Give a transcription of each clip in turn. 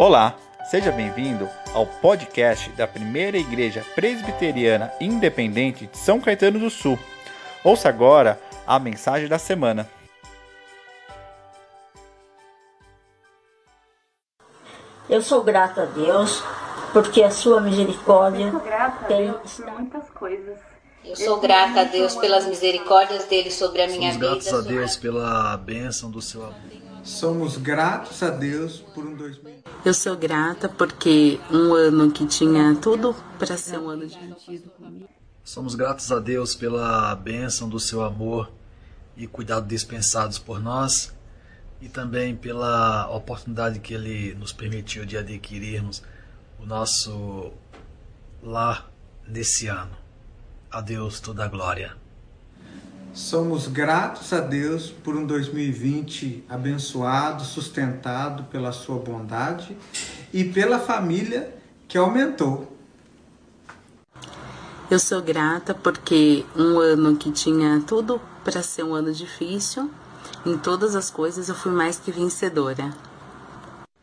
Olá, seja bem-vindo ao podcast da primeira igreja presbiteriana independente de São Caetano do Sul. Ouça agora a mensagem da semana. Eu sou grata a Deus porque a sua misericórdia tem muitas coisas. Eu sou grata a Deus pelas misericórdias dele sobre a minha Somos vida. gratos a Deus pela bênção do seu amor. Somos gratos a Deus por um 2000. Eu sou grata porque um ano que tinha tudo para ser um ano divertido comigo. Somos gratos a Deus pela bênção do seu amor e cuidado dispensados por nós e também pela oportunidade que ele nos permitiu de adquirirmos o nosso lar nesse ano. A Deus toda a glória. Somos gratos a Deus por um 2020 abençoado, sustentado pela sua bondade e pela família que aumentou. Eu sou grata porque um ano que tinha tudo para ser um ano difícil, em todas as coisas eu fui mais que vencedora.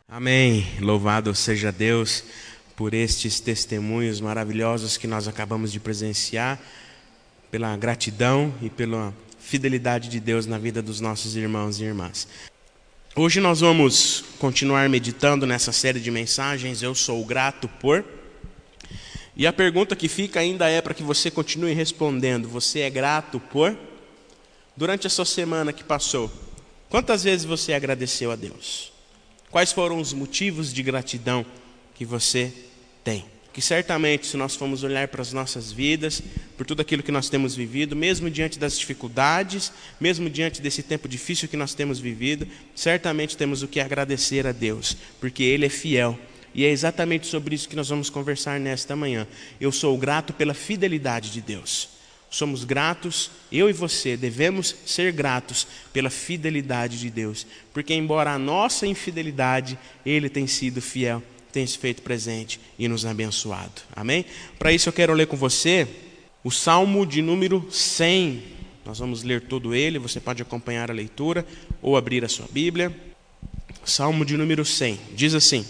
Amém. Louvado seja Deus por estes testemunhos maravilhosos que nós acabamos de presenciar, pela gratidão e pela fidelidade de Deus na vida dos nossos irmãos e irmãs. Hoje nós vamos continuar meditando nessa série de mensagens. Eu sou grato por. E a pergunta que fica ainda é para que você continue respondendo: Você é grato por? Durante a sua semana que passou, quantas vezes você agradeceu a Deus? Quais foram os motivos de gratidão que você tem? Que certamente, se nós formos olhar para as nossas vidas, por tudo aquilo que nós temos vivido, mesmo diante das dificuldades, mesmo diante desse tempo difícil que nós temos vivido, certamente temos o que agradecer a Deus, porque Ele é fiel. E é exatamente sobre isso que nós vamos conversar nesta manhã. Eu sou grato pela fidelidade de Deus. Somos gratos, eu e você devemos ser gratos pela fidelidade de Deus, porque embora a nossa infidelidade, Ele tem sido fiel, tem se feito presente e nos abençoado. Amém? Para isso eu quero ler com você o Salmo de número 100. Nós vamos ler todo ele, você pode acompanhar a leitura ou abrir a sua Bíblia. Salmo de número 100. Diz assim: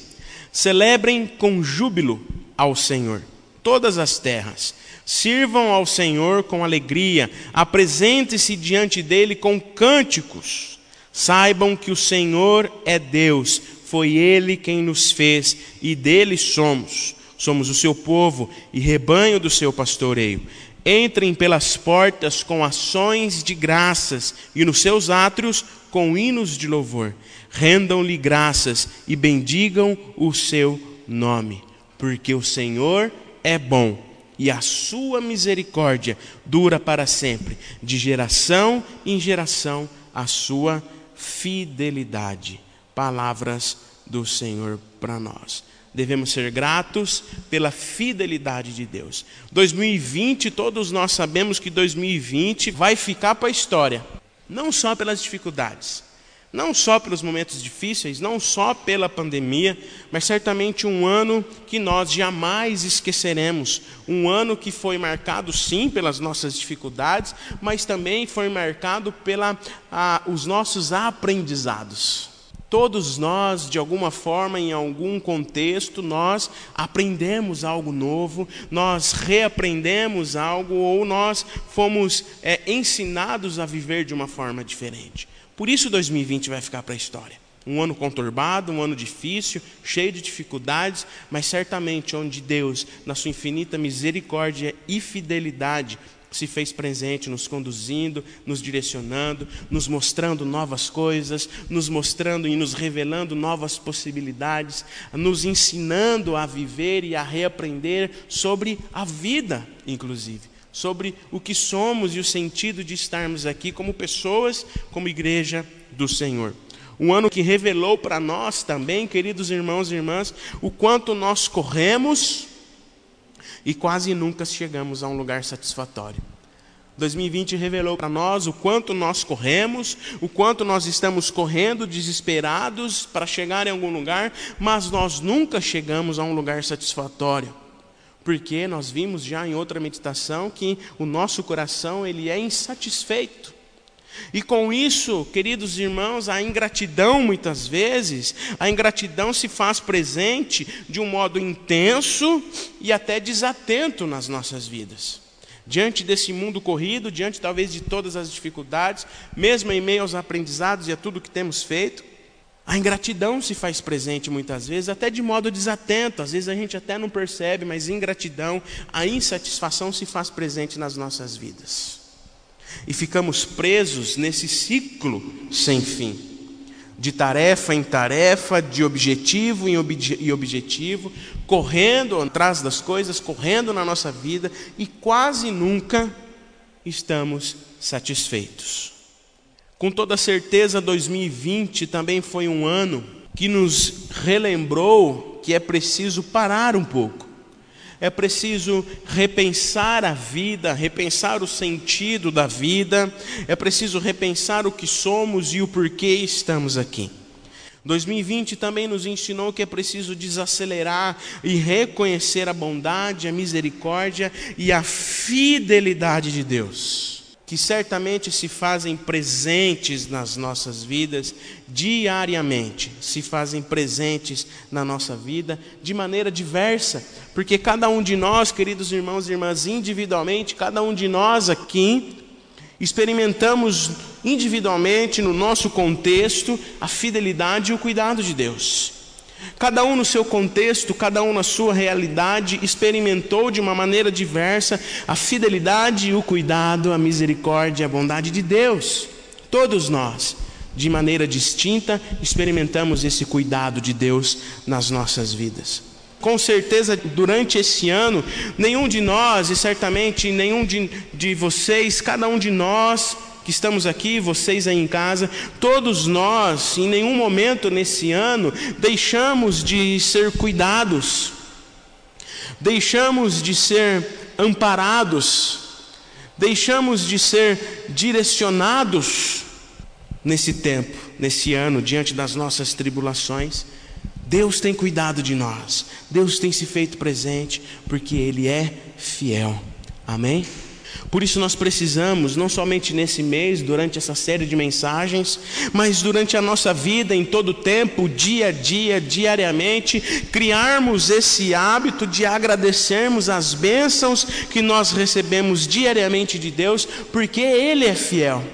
Celebrem com júbilo ao Senhor todas as terras. Sirvam ao Senhor com alegria, apresente-se diante dele com cânticos. Saibam que o Senhor é Deus, foi ele quem nos fez e dele somos. Somos o seu povo e rebanho do seu pastoreio. Entrem pelas portas com ações de graças e nos seus átrios com hinos de louvor. Rendam-lhe graças e bendigam o seu nome, porque o Senhor é bom e a sua misericórdia dura para sempre, de geração em geração, a sua fidelidade. Palavras do Senhor para nós. Devemos ser gratos pela fidelidade de Deus. 2020, todos nós sabemos que 2020 vai ficar para a história, não só pelas dificuldades, não só pelos momentos difíceis, não só pela pandemia, mas certamente um ano que nós jamais esqueceremos. Um ano que foi marcado, sim, pelas nossas dificuldades, mas também foi marcado pelos os nossos aprendizados. Todos nós, de alguma forma, em algum contexto, nós aprendemos algo novo, nós reaprendemos algo ou nós fomos é, ensinados a viver de uma forma diferente. Por isso 2020 vai ficar para a história. Um ano conturbado, um ano difícil, cheio de dificuldades, mas certamente onde Deus, na sua infinita misericórdia e fidelidade, se fez presente, nos conduzindo, nos direcionando, nos mostrando novas coisas, nos mostrando e nos revelando novas possibilidades, nos ensinando a viver e a reaprender sobre a vida, inclusive sobre o que somos e o sentido de estarmos aqui como pessoas, como igreja do Senhor. Um ano que revelou para nós também, queridos irmãos e irmãs, o quanto nós corremos e quase nunca chegamos a um lugar satisfatório. 2020 revelou para nós o quanto nós corremos, o quanto nós estamos correndo desesperados para chegar em algum lugar, mas nós nunca chegamos a um lugar satisfatório porque nós vimos já em outra meditação que o nosso coração ele é insatisfeito. E com isso, queridos irmãos, a ingratidão muitas vezes, a ingratidão se faz presente de um modo intenso e até desatento nas nossas vidas. Diante desse mundo corrido, diante talvez de todas as dificuldades, mesmo em meio aos aprendizados e a tudo que temos feito, a ingratidão se faz presente muitas vezes, até de modo desatento, às vezes a gente até não percebe, mas ingratidão, a insatisfação se faz presente nas nossas vidas. E ficamos presos nesse ciclo sem fim, de tarefa em tarefa, de objetivo em obje objetivo, correndo atrás das coisas, correndo na nossa vida e quase nunca estamos satisfeitos. Com toda certeza, 2020 também foi um ano que nos relembrou que é preciso parar um pouco é preciso repensar a vida, repensar o sentido da vida, é preciso repensar o que somos e o porquê estamos aqui. 2020 também nos ensinou que é preciso desacelerar e reconhecer a bondade, a misericórdia e a fidelidade de Deus que certamente se fazem presentes nas nossas vidas diariamente, se fazem presentes na nossa vida de maneira diversa, porque cada um de nós, queridos irmãos e irmãs, individualmente, cada um de nós aqui, experimentamos individualmente, no nosso contexto, a fidelidade e o cuidado de Deus. Cada um no seu contexto, cada um na sua realidade, experimentou de uma maneira diversa a fidelidade o cuidado, a misericórdia a bondade de Deus. Todos nós, de maneira distinta, experimentamos esse cuidado de Deus nas nossas vidas. Com certeza, durante esse ano, nenhum de nós, e certamente nenhum de, de vocês, cada um de nós, que estamos aqui, vocês aí em casa, todos nós, em nenhum momento nesse ano, deixamos de ser cuidados, deixamos de ser amparados, deixamos de ser direcionados nesse tempo, nesse ano, diante das nossas tribulações. Deus tem cuidado de nós, Deus tem se feito presente, porque Ele é fiel. Amém? Por isso nós precisamos, não somente nesse mês, durante essa série de mensagens, mas durante a nossa vida, em todo o tempo, dia a dia, diariamente, criarmos esse hábito de agradecermos as bênçãos que nós recebemos diariamente de Deus, porque Ele é fiel.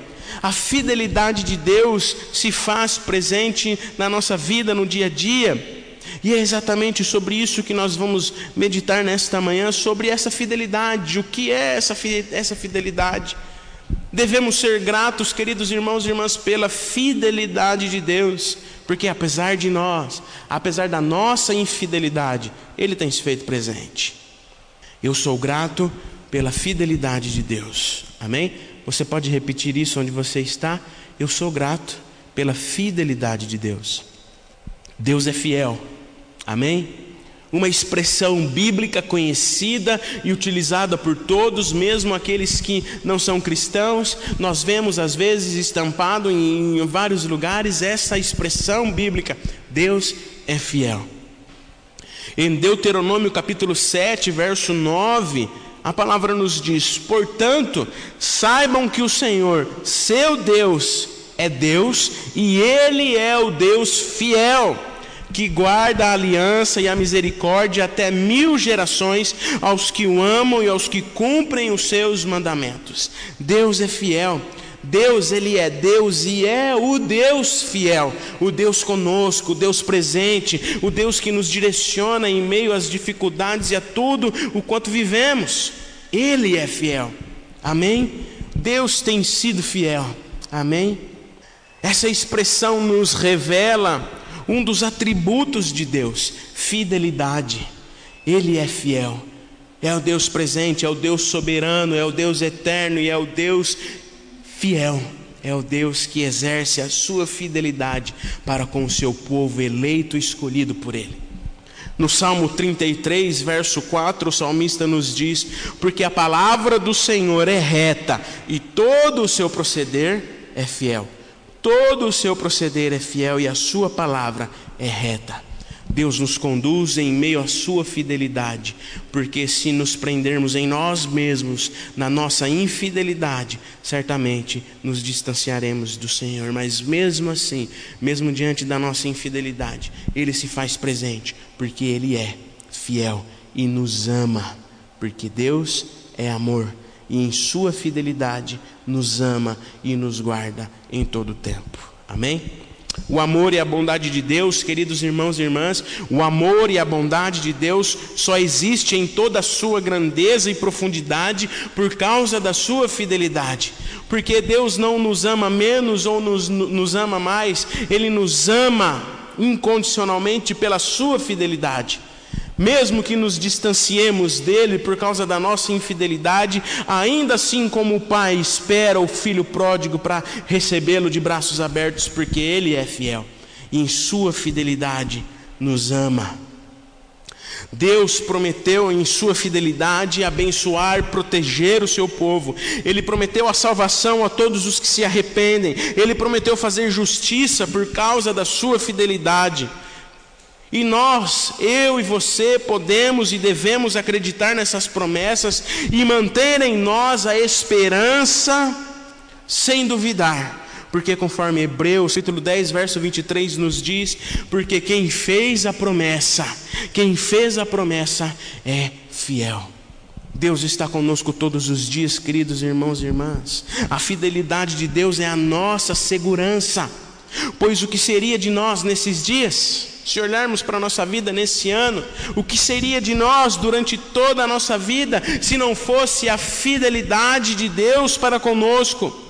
A fidelidade de Deus se faz presente na nossa vida, no dia a dia. E é exatamente sobre isso que nós vamos meditar nesta manhã, sobre essa fidelidade. O que é essa, essa fidelidade? Devemos ser gratos, queridos irmãos e irmãs, pela fidelidade de Deus, porque apesar de nós, apesar da nossa infidelidade, Ele tem se feito presente. Eu sou grato pela fidelidade de Deus. Amém? Você pode repetir isso onde você está? Eu sou grato pela fidelidade de Deus. Deus é fiel. Amém? Uma expressão bíblica conhecida e utilizada por todos, mesmo aqueles que não são cristãos. Nós vemos às vezes estampado em vários lugares essa expressão bíblica: Deus é fiel. Em Deuteronômio capítulo 7, verso 9, a palavra nos diz: Portanto, saibam que o Senhor, seu Deus, é Deus e Ele é o Deus fiel que guarda a aliança e a misericórdia até mil gerações aos que o amam e aos que cumprem os seus mandamentos. Deus é fiel. Deus, Ele é Deus e é o Deus fiel, o Deus conosco, o Deus presente, o Deus que nos direciona em meio às dificuldades e a tudo o quanto vivemos. Ele é fiel. Amém? Deus tem sido fiel. Amém? Essa expressão nos revela um dos atributos de Deus, fidelidade. Ele é fiel. É o Deus presente, é o Deus soberano, é o Deus eterno e é o Deus fiel. É o Deus que exerce a sua fidelidade para com o seu povo eleito e escolhido por ele. No Salmo 33, verso 4, o salmista nos diz: Porque a palavra do Senhor é reta e todo o seu proceder é fiel. Todo o seu proceder é fiel e a sua palavra é reta. Deus nos conduz em meio à sua fidelidade, porque se nos prendermos em nós mesmos, na nossa infidelidade, certamente nos distanciaremos do Senhor, mas mesmo assim, mesmo diante da nossa infidelidade, Ele se faz presente, porque Ele é fiel e nos ama, porque Deus é amor e em Sua fidelidade nos ama e nos guarda em todo o tempo. Amém? O amor e a bondade de Deus, queridos irmãos e irmãs, o amor e a bondade de Deus só existe em toda a sua grandeza e profundidade por causa da sua fidelidade. Porque Deus não nos ama menos ou nos, nos ama mais, Ele nos ama incondicionalmente pela sua fidelidade. Mesmo que nos distanciemos dele por causa da nossa infidelidade, ainda assim, como o pai espera o filho pródigo para recebê-lo de braços abertos, porque ele é fiel e em sua fidelidade nos ama. Deus prometeu em sua fidelidade abençoar, proteger o seu povo. Ele prometeu a salvação a todos os que se arrependem. Ele prometeu fazer justiça por causa da sua fidelidade. E nós, eu e você, podemos e devemos acreditar nessas promessas e manter em nós a esperança sem duvidar. Porque conforme Hebreus, capítulo 10, verso 23 nos diz, porque quem fez a promessa, quem fez a promessa é fiel. Deus está conosco todos os dias, queridos irmãos e irmãs. A fidelidade de Deus é a nossa segurança. Pois o que seria de nós nesses dias? Se olharmos para a nossa vida nesse ano, o que seria de nós durante toda a nossa vida se não fosse a fidelidade de Deus para conosco?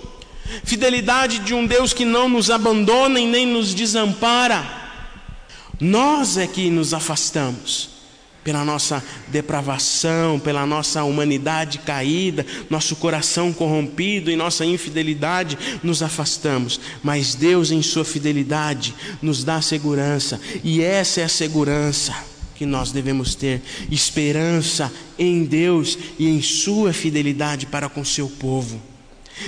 Fidelidade de um Deus que não nos abandona e nem nos desampara. Nós é que nos afastamos pela nossa depravação, pela nossa humanidade caída, nosso coração corrompido e nossa infidelidade, nos afastamos. Mas Deus, em Sua fidelidade, nos dá segurança, e essa é a segurança que nós devemos ter: esperança em Deus e em Sua fidelidade para com seu povo.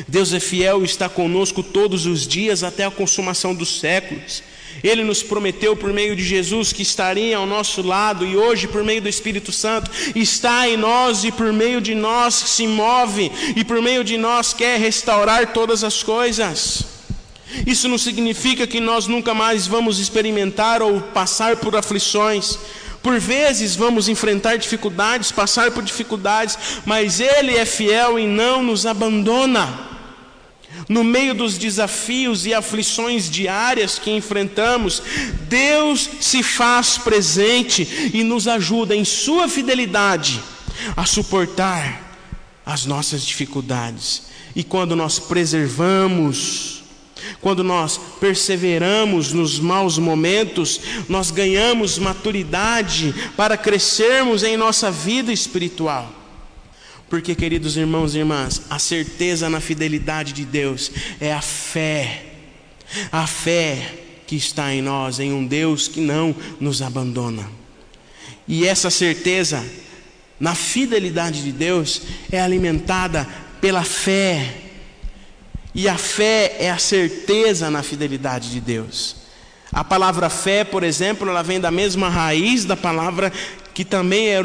Deus é fiel e está conosco todos os dias até a consumação dos séculos. Ele nos prometeu por meio de Jesus que estaria ao nosso lado e hoje, por meio do Espírito Santo, está em nós e por meio de nós se move e por meio de nós quer restaurar todas as coisas. Isso não significa que nós nunca mais vamos experimentar ou passar por aflições. Por vezes vamos enfrentar dificuldades, passar por dificuldades, mas Ele é fiel e não nos abandona. No meio dos desafios e aflições diárias que enfrentamos, Deus se faz presente e nos ajuda em Sua fidelidade a suportar as nossas dificuldades. E quando nós preservamos, quando nós perseveramos nos maus momentos, nós ganhamos maturidade para crescermos em nossa vida espiritual. Porque, queridos irmãos e irmãs, a certeza na fidelidade de Deus é a fé, a fé que está em nós, em um Deus que não nos abandona. E essa certeza na fidelidade de Deus é alimentada pela fé. E a fé é a certeza na fidelidade de Deus. A palavra fé, por exemplo, ela vem da mesma raiz da palavra que também é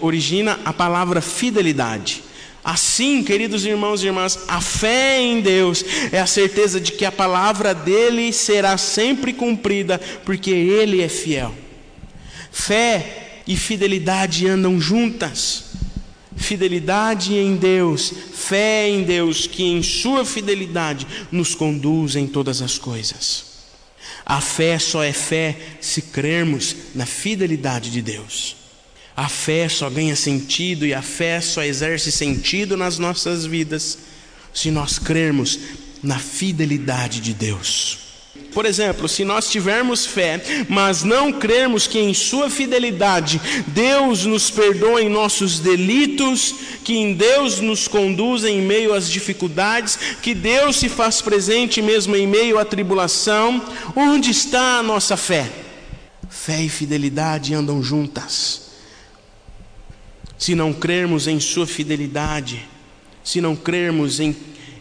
origina a palavra fidelidade. Assim, queridos irmãos e irmãs, a fé em Deus é a certeza de que a palavra dele será sempre cumprida, porque ele é fiel. Fé e fidelidade andam juntas. Fidelidade em Deus, fé em Deus, que em sua fidelidade nos conduz em todas as coisas. A fé só é fé se crermos na fidelidade de Deus. A fé só ganha sentido e a fé só exerce sentido nas nossas vidas se nós crermos na fidelidade de Deus. Por exemplo, se nós tivermos fé, mas não crermos que em Sua fidelidade Deus nos perdoa em nossos delitos, que em Deus nos conduz em meio às dificuldades, que Deus se faz presente mesmo em meio à tribulação, onde está a nossa fé? Fé e fidelidade andam juntas se não crermos em Sua fidelidade, se não crermos em,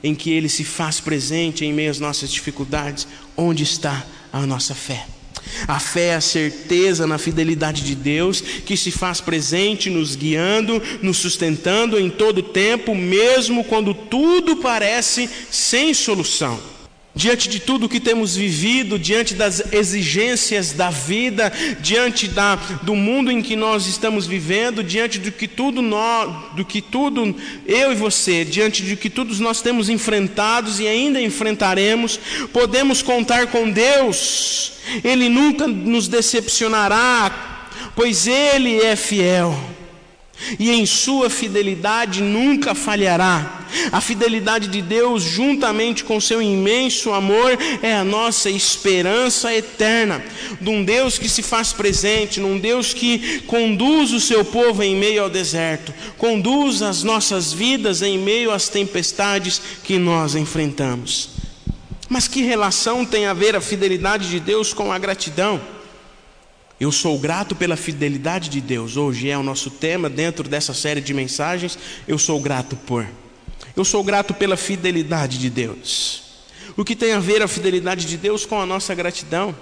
em que Ele se faz presente em meio às nossas dificuldades, onde está a nossa fé? A fé é a certeza na fidelidade de Deus que se faz presente, nos guiando, nos sustentando em todo tempo, mesmo quando tudo parece sem solução. Diante de tudo que temos vivido, diante das exigências da vida, diante da, do mundo em que nós estamos vivendo, diante do que tudo nós, do que tudo eu e você, diante de que todos nós temos enfrentados e ainda enfrentaremos, podemos contar com Deus. Ele nunca nos decepcionará, pois ele é fiel e em sua fidelidade nunca falhará. A fidelidade de Deus, juntamente com seu imenso amor, é a nossa esperança eterna, de um Deus que se faz presente, num Deus que conduz o seu povo em meio ao deserto, conduz as nossas vidas em meio às tempestades que nós enfrentamos. Mas que relação tem a ver a fidelidade de Deus com a gratidão? Eu sou grato pela fidelidade de Deus. Hoje é o nosso tema dentro dessa série de mensagens. Eu sou grato por. Eu sou grato pela fidelidade de Deus. O que tem a ver a fidelidade de Deus com a nossa gratidão?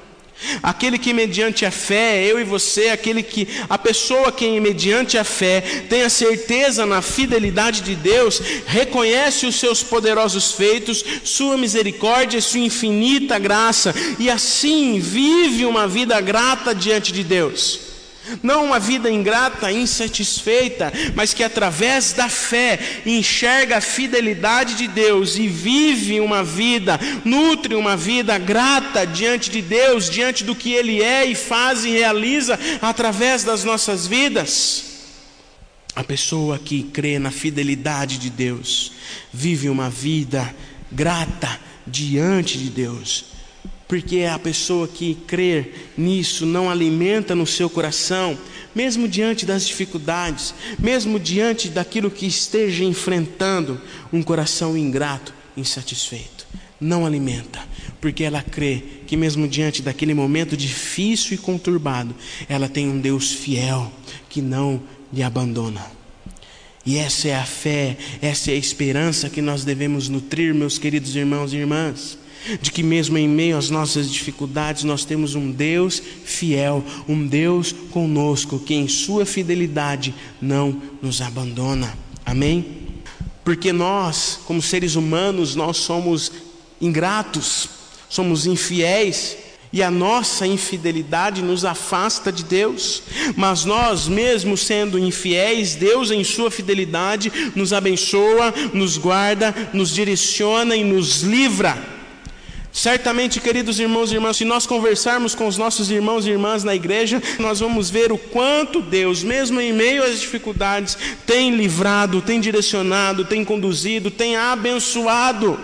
Aquele que mediante a fé, eu e você, aquele que a pessoa que mediante a fé tem a certeza na fidelidade de Deus, reconhece os seus poderosos feitos, sua misericórdia, sua infinita graça e assim vive uma vida grata diante de Deus. Não uma vida ingrata, insatisfeita, mas que através da fé enxerga a fidelidade de Deus e vive uma vida, nutre uma vida grata diante de Deus, diante do que Ele é e faz e realiza através das nossas vidas. A pessoa que crê na fidelidade de Deus vive uma vida grata diante de Deus porque a pessoa que crê nisso não alimenta no seu coração, mesmo diante das dificuldades, mesmo diante daquilo que esteja enfrentando, um coração ingrato, insatisfeito. Não alimenta, porque ela crê que, mesmo diante daquele momento difícil e conturbado, ela tem um Deus fiel que não lhe abandona. E essa é a fé, essa é a esperança que nós devemos nutrir, meus queridos irmãos e irmãs de que mesmo em meio às nossas dificuldades nós temos um Deus fiel, um Deus conosco que em sua fidelidade não nos abandona. Amém? Porque nós, como seres humanos, nós somos ingratos, somos infiéis, e a nossa infidelidade nos afasta de Deus, mas nós, mesmo sendo infiéis, Deus, em Sua fidelidade, nos abençoa, nos guarda, nos direciona e nos livra Certamente, queridos irmãos e irmãs, se nós conversarmos com os nossos irmãos e irmãs na igreja, nós vamos ver o quanto Deus, mesmo em meio às dificuldades, tem livrado, tem direcionado, tem conduzido, tem abençoado.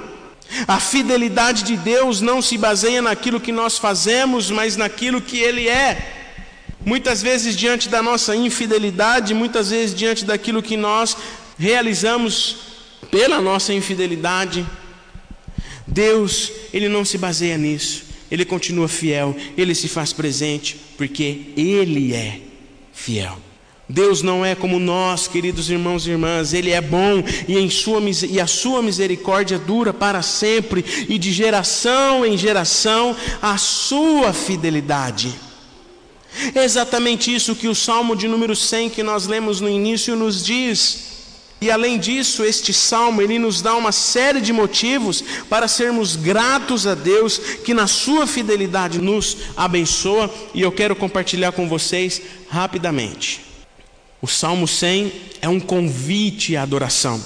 A fidelidade de Deus não se baseia naquilo que nós fazemos, mas naquilo que Ele é. Muitas vezes, diante da nossa infidelidade, muitas vezes, diante daquilo que nós realizamos pela nossa infidelidade, Deus, ele não se baseia nisso. Ele continua fiel, ele se faz presente, porque ele é fiel. Deus não é como nós, queridos irmãos e irmãs, Ele é bom e, em sua, e a sua misericórdia dura para sempre, e de geração em geração a sua fidelidade. É exatamente isso que o Salmo de número 100 que nós lemos no início nos diz. E além disso, este salmo ele nos dá uma série de motivos para sermos gratos a Deus que na sua fidelidade nos abençoa, e eu quero compartilhar com vocês rapidamente. O Salmo 100 é um convite à adoração.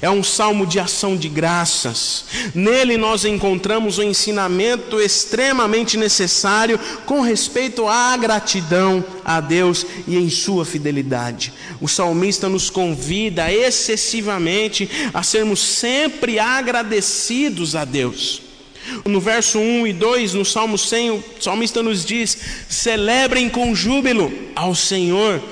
É um salmo de ação de graças. Nele nós encontramos o um ensinamento extremamente necessário com respeito à gratidão a Deus e em sua fidelidade. O salmista nos convida excessivamente a sermos sempre agradecidos a Deus. No verso 1 e 2, no Salmo 100, o salmista nos diz: celebrem com júbilo ao Senhor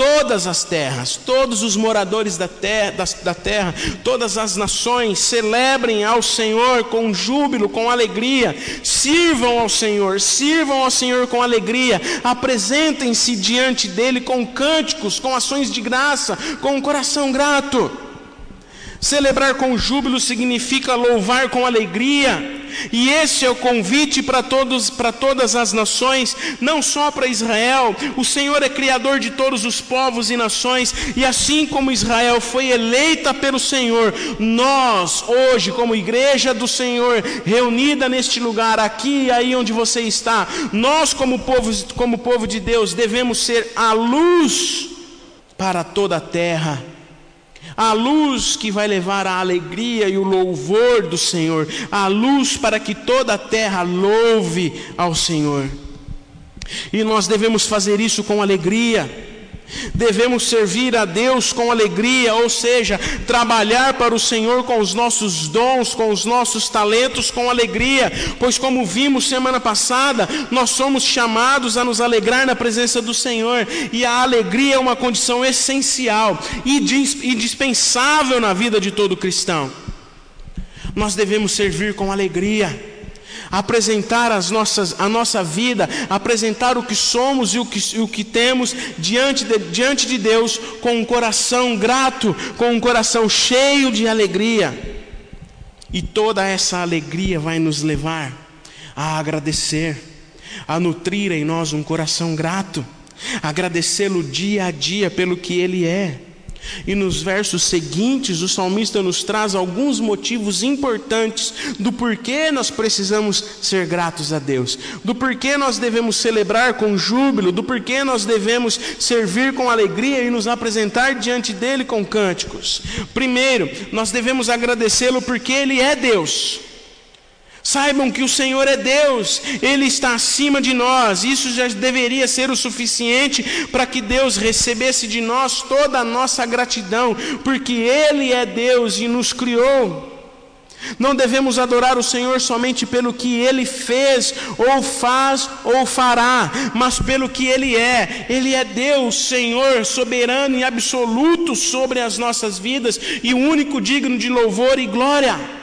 todas as terras, todos os moradores da terra, da, da terra, todas as nações, celebrem ao Senhor com júbilo, com alegria, sirvam ao Senhor, sirvam ao Senhor com alegria, apresentem-se diante dele com cânticos, com ações de graça, com um coração grato. Celebrar com júbilo significa louvar com alegria, E esse é o convite para todos, para todas as nações, não só para Israel. O Senhor é criador de todos os povos e nações, e assim como Israel foi eleita pelo Senhor, nós hoje, como igreja do Senhor, reunida neste lugar aqui e aí onde você está, nós como povo, como povo de Deus, devemos ser a luz para toda a terra a luz que vai levar a alegria e o louvor do Senhor, a luz para que toda a terra louve ao Senhor. E nós devemos fazer isso com alegria. Devemos servir a Deus com alegria, ou seja, trabalhar para o Senhor com os nossos dons, com os nossos talentos, com alegria, pois, como vimos semana passada, nós somos chamados a nos alegrar na presença do Senhor, e a alegria é uma condição essencial e indispensável na vida de todo cristão. Nós devemos servir com alegria apresentar as nossas, a nossa vida, apresentar o que somos e o que, o que temos diante de, diante de Deus com um coração grato, com um coração cheio de alegria. E toda essa alegria vai nos levar a agradecer, a nutrir em nós um coração grato, agradecê-lo dia a dia pelo que Ele é. E nos versos seguintes, o salmista nos traz alguns motivos importantes do porquê nós precisamos ser gratos a Deus, do porquê nós devemos celebrar com júbilo, do porquê nós devemos servir com alegria e nos apresentar diante dele com cânticos. Primeiro, nós devemos agradecê-lo porque ele é Deus. Saibam que o Senhor é Deus, Ele está acima de nós. Isso já deveria ser o suficiente para que Deus recebesse de nós toda a nossa gratidão, porque Ele é Deus e nos criou. Não devemos adorar o Senhor somente pelo que Ele fez, ou faz, ou fará, mas pelo que Ele é. Ele é Deus, Senhor, soberano e absoluto sobre as nossas vidas e o único digno de louvor e glória.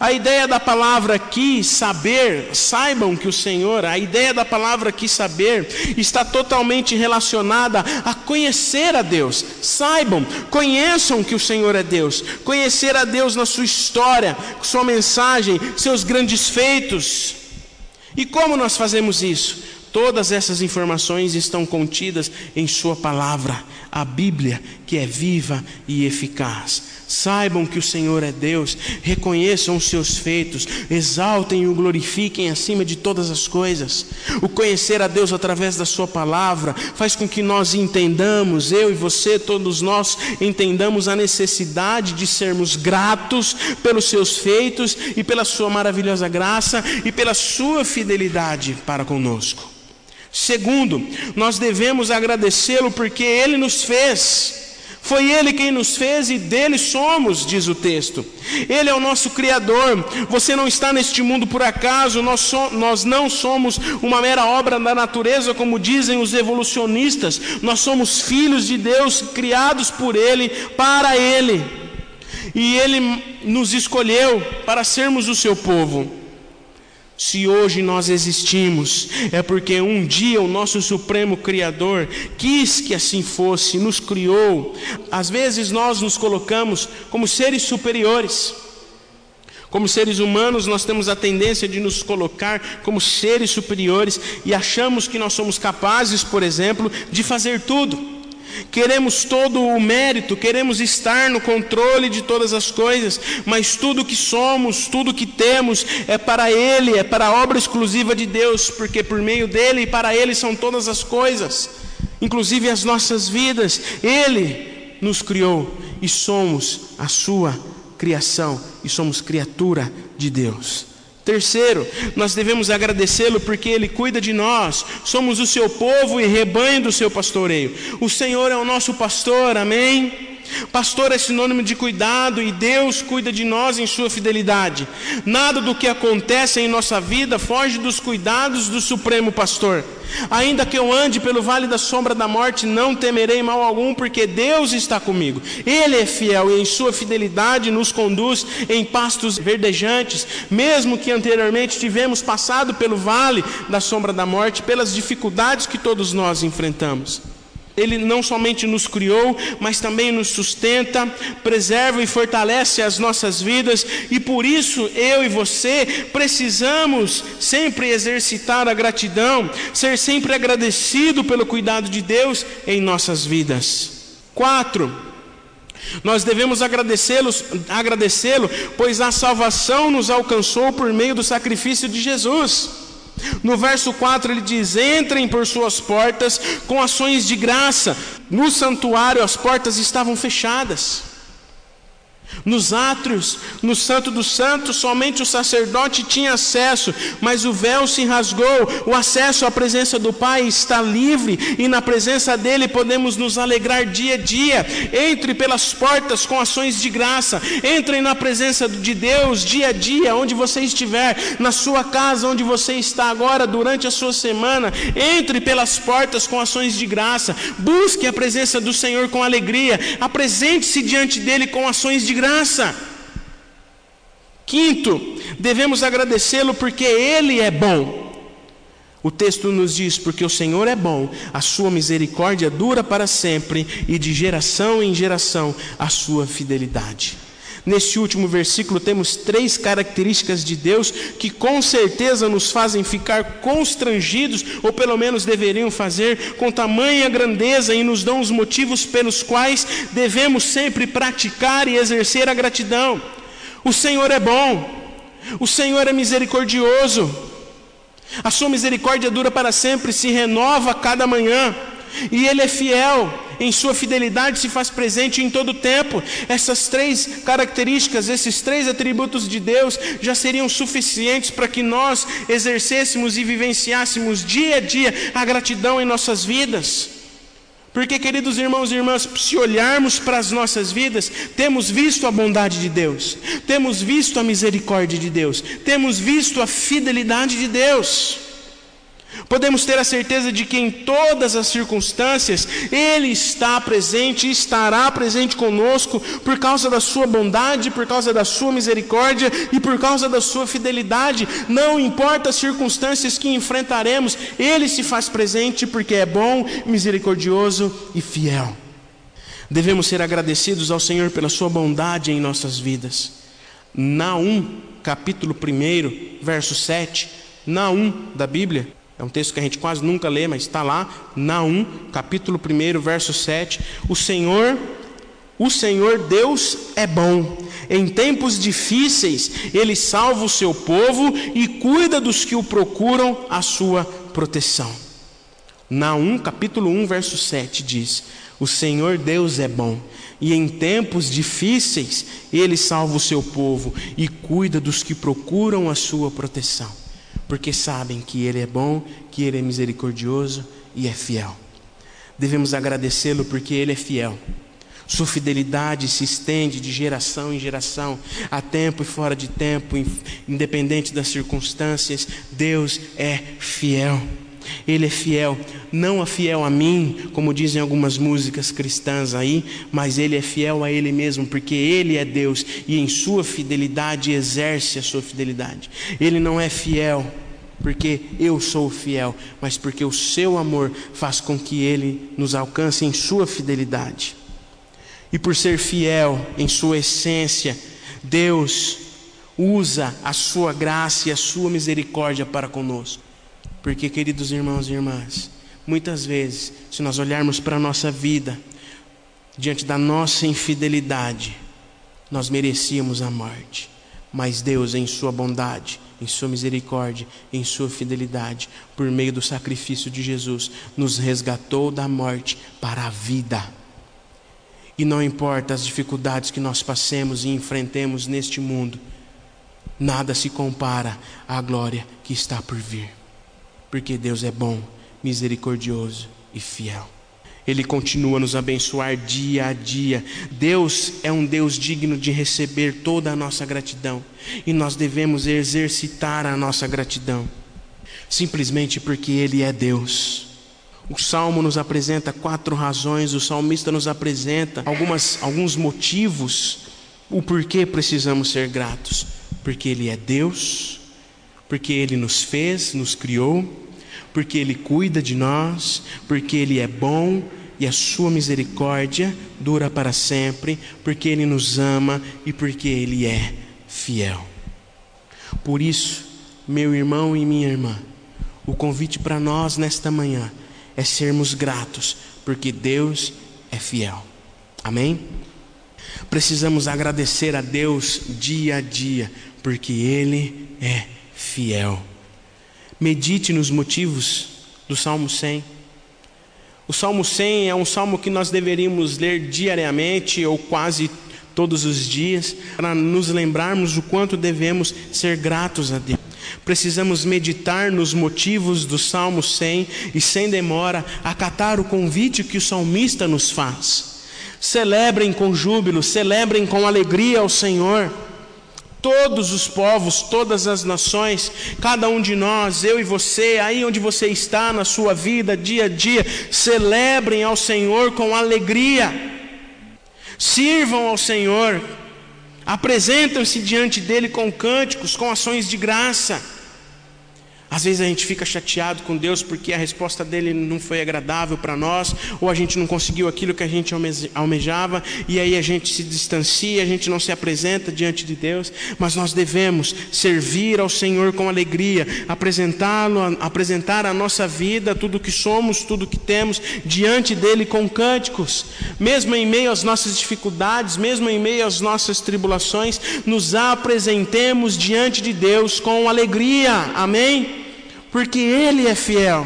A ideia da palavra aqui, saber, saibam que o Senhor, a ideia da palavra aqui, saber, está totalmente relacionada a conhecer a Deus. Saibam, conheçam que o Senhor é Deus, conhecer a Deus na sua história, sua mensagem, seus grandes feitos. E como nós fazemos isso? Todas essas informações estão contidas em Sua palavra, a Bíblia, que é viva e eficaz. Saibam que o Senhor é Deus, reconheçam os seus feitos, exaltem e o glorifiquem acima de todas as coisas. O conhecer a Deus através da Sua palavra faz com que nós entendamos, eu e você, todos nós, entendamos a necessidade de sermos gratos pelos seus feitos e pela Sua maravilhosa graça e pela Sua fidelidade para conosco. Segundo, nós devemos agradecê-lo porque ele nos fez. Foi Ele quem nos fez e dele somos, diz o texto. Ele é o nosso Criador. Você não está neste mundo por acaso, nós, so, nós não somos uma mera obra da natureza, como dizem os evolucionistas. Nós somos filhos de Deus, criados por Ele, para Ele. E Ele nos escolheu para sermos o seu povo. Se hoje nós existimos, é porque um dia o nosso Supremo Criador quis que assim fosse, nos criou. Às vezes nós nos colocamos como seres superiores. Como seres humanos, nós temos a tendência de nos colocar como seres superiores e achamos que nós somos capazes, por exemplo, de fazer tudo queremos todo o mérito, queremos estar no controle de todas as coisas, mas tudo que somos, tudo que temos é para Ele, é para a obra exclusiva de Deus, porque por meio dele e para Ele são todas as coisas, inclusive as nossas vidas. Ele nos criou e somos a Sua criação e somos criatura de Deus. Terceiro, nós devemos agradecê-lo porque Ele cuida de nós, somos o seu povo e rebanho do seu pastoreio. O Senhor é o nosso pastor, amém? Pastor é sinônimo de cuidado e Deus cuida de nós em sua fidelidade. Nada do que acontece em nossa vida foge dos cuidados do Supremo Pastor. Ainda que eu ande pelo vale da sombra da morte, não temerei mal algum, porque Deus está comigo. Ele é fiel e em sua fidelidade nos conduz em pastos verdejantes, mesmo que anteriormente tivemos passado pelo vale da sombra da morte, pelas dificuldades que todos nós enfrentamos. Ele não somente nos criou, mas também nos sustenta, preserva e fortalece as nossas vidas, e por isso eu e você precisamos sempre exercitar a gratidão, ser sempre agradecido pelo cuidado de Deus em nossas vidas. Quatro, nós devemos agradecê-lo, agradecê-lo, pois a salvação nos alcançou por meio do sacrifício de Jesus. No verso 4 ele diz: Entrem por suas portas com ações de graça. No santuário as portas estavam fechadas. Nos átrios, no Santo dos Santos, somente o sacerdote tinha acesso, mas o véu se rasgou, o acesso à presença do Pai está livre e na presença dele podemos nos alegrar dia a dia. Entre pelas portas com ações de graça, entrem na presença de Deus dia a dia, onde você estiver, na sua casa, onde você está agora, durante a sua semana. Entre pelas portas com ações de graça, busque a presença do Senhor com alegria, apresente-se diante dele com ações de graça. Quinto, devemos agradecê-lo porque Ele é bom. O texto nos diz: Porque o Senhor é bom, a sua misericórdia dura para sempre, e de geração em geração a sua fidelidade. Neste último versículo temos três características de Deus que com certeza nos fazem ficar constrangidos, ou pelo menos deveriam fazer, com tamanha grandeza e nos dão os motivos pelos quais devemos sempre praticar e exercer a gratidão. O Senhor é bom, o Senhor é misericordioso, a sua misericórdia dura para sempre, se renova a cada manhã, e Ele é fiel em sua fidelidade se faz presente em todo o tempo. Essas três características, esses três atributos de Deus já seriam suficientes para que nós exercêssemos e vivenciássemos dia a dia a gratidão em nossas vidas. Porque, queridos irmãos e irmãs, se olharmos para as nossas vidas, temos visto a bondade de Deus, temos visto a misericórdia de Deus, temos visto a fidelidade de Deus. Podemos ter a certeza de que em todas as circunstâncias Ele está presente e estará presente conosco por causa da Sua bondade, por causa da Sua misericórdia e por causa da Sua fidelidade. Não importa as circunstâncias que enfrentaremos, Ele se faz presente porque é bom, misericordioso e fiel. Devemos ser agradecidos ao Senhor pela Sua bondade em nossas vidas. Naum, capítulo 1, verso 7. Naum da Bíblia é um texto que a gente quase nunca lê, mas está lá, Naum, capítulo 1, verso 7. O Senhor, o Senhor Deus é bom. Em tempos difíceis, Ele salva o seu povo e cuida dos que o procuram a sua proteção. Naum, capítulo 1, verso 7 diz: O Senhor Deus é bom, e em tempos difíceis ele salva o seu povo e cuida dos que procuram a sua proteção porque sabem que Ele é bom, que Ele é misericordioso e é fiel. Devemos agradecê-lo porque Ele é fiel. Sua fidelidade se estende de geração em geração, a tempo e fora de tempo, independente das circunstâncias, Deus é fiel. Ele é fiel, não é fiel a mim, como dizem algumas músicas cristãs aí, mas ele é fiel a ele mesmo, porque ele é Deus e em sua fidelidade exerce a sua fidelidade. Ele não é fiel porque eu sou fiel, mas porque o seu amor faz com que ele nos alcance em sua fidelidade. E por ser fiel em sua essência, Deus usa a sua graça e a sua misericórdia para conosco. Porque, queridos irmãos e irmãs, muitas vezes, se nós olharmos para a nossa vida, diante da nossa infidelidade, nós merecíamos a morte. Mas Deus, em Sua bondade, em Sua misericórdia, em Sua fidelidade, por meio do sacrifício de Jesus, nos resgatou da morte para a vida. E não importa as dificuldades que nós passemos e enfrentemos neste mundo, nada se compara à glória que está por vir porque Deus é bom, misericordioso e fiel. Ele continua a nos abençoar dia a dia. Deus é um Deus digno de receber toda a nossa gratidão e nós devemos exercitar a nossa gratidão, simplesmente porque Ele é Deus. O salmo nos apresenta quatro razões, o salmista nos apresenta algumas, alguns motivos, o porquê precisamos ser gratos. Porque Ele é Deus, porque Ele nos fez, nos criou, porque Ele cuida de nós, porque Ele é bom e a sua misericórdia dura para sempre, porque Ele nos ama e porque Ele é fiel. Por isso, meu irmão e minha irmã, o convite para nós nesta manhã é sermos gratos, porque Deus é fiel. Amém? Precisamos agradecer a Deus dia a dia, porque Ele é fiel. Medite nos motivos do Salmo 100. O Salmo 100 é um salmo que nós deveríamos ler diariamente ou quase todos os dias, para nos lembrarmos o quanto devemos ser gratos a Deus. Precisamos meditar nos motivos do Salmo 100 e, sem demora, acatar o convite que o salmista nos faz. Celebrem com júbilo, celebrem com alegria ao Senhor. Todos os povos, todas as nações, cada um de nós, eu e você, aí onde você está na sua vida, dia a dia, celebrem ao Senhor com alegria. Sirvam ao Senhor, apresentam-se diante dele com cânticos, com ações de graça. Às vezes a gente fica chateado com Deus porque a resposta dele não foi agradável para nós, ou a gente não conseguiu aquilo que a gente almejava, e aí a gente se distancia, a gente não se apresenta diante de Deus, mas nós devemos servir ao Senhor com alegria, apresentá-lo, apresentar a nossa vida, tudo que somos, tudo que temos, diante dele com cânticos, mesmo em meio às nossas dificuldades, mesmo em meio às nossas tribulações, nos apresentemos diante de Deus com alegria, amém? Porque Ele é fiel.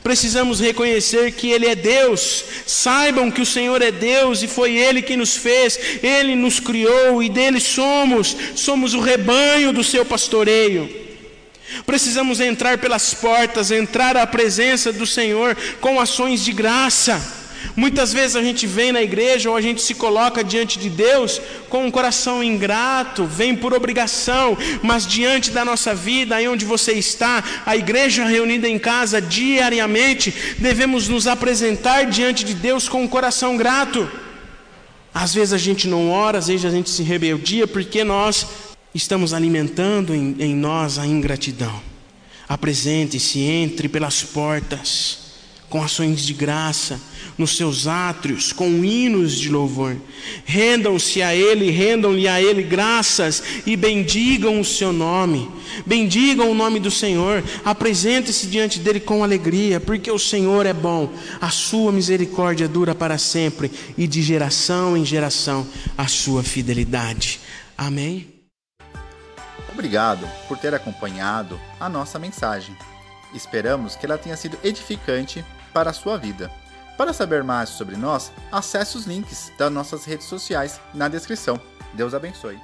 Precisamos reconhecer que Ele é Deus. Saibam que o Senhor é Deus e foi Ele que nos fez, Ele nos criou e dele somos. Somos o rebanho do seu pastoreio. Precisamos entrar pelas portas, entrar à presença do Senhor com ações de graça. Muitas vezes a gente vem na igreja ou a gente se coloca diante de Deus com um coração ingrato, vem por obrigação, mas diante da nossa vida, aí onde você está, a igreja reunida em casa diariamente, devemos nos apresentar diante de Deus com um coração grato. Às vezes a gente não ora, às vezes a gente se rebeldia porque nós estamos alimentando em, em nós a ingratidão. Apresente-se, entre pelas portas com ações de graça nos seus átrios, com hinos de louvor. Rendam-se a Ele, rendam-lhe a Ele graças e bendigam o seu nome. Bendigam o nome do Senhor, apresente-se diante dele com alegria, porque o Senhor é bom, a sua misericórdia dura para sempre e de geração em geração a sua fidelidade. Amém. Obrigado por ter acompanhado a nossa mensagem. Esperamos que ela tenha sido edificante para a sua vida. Para saber mais sobre nós, acesse os links das nossas redes sociais na descrição. Deus abençoe.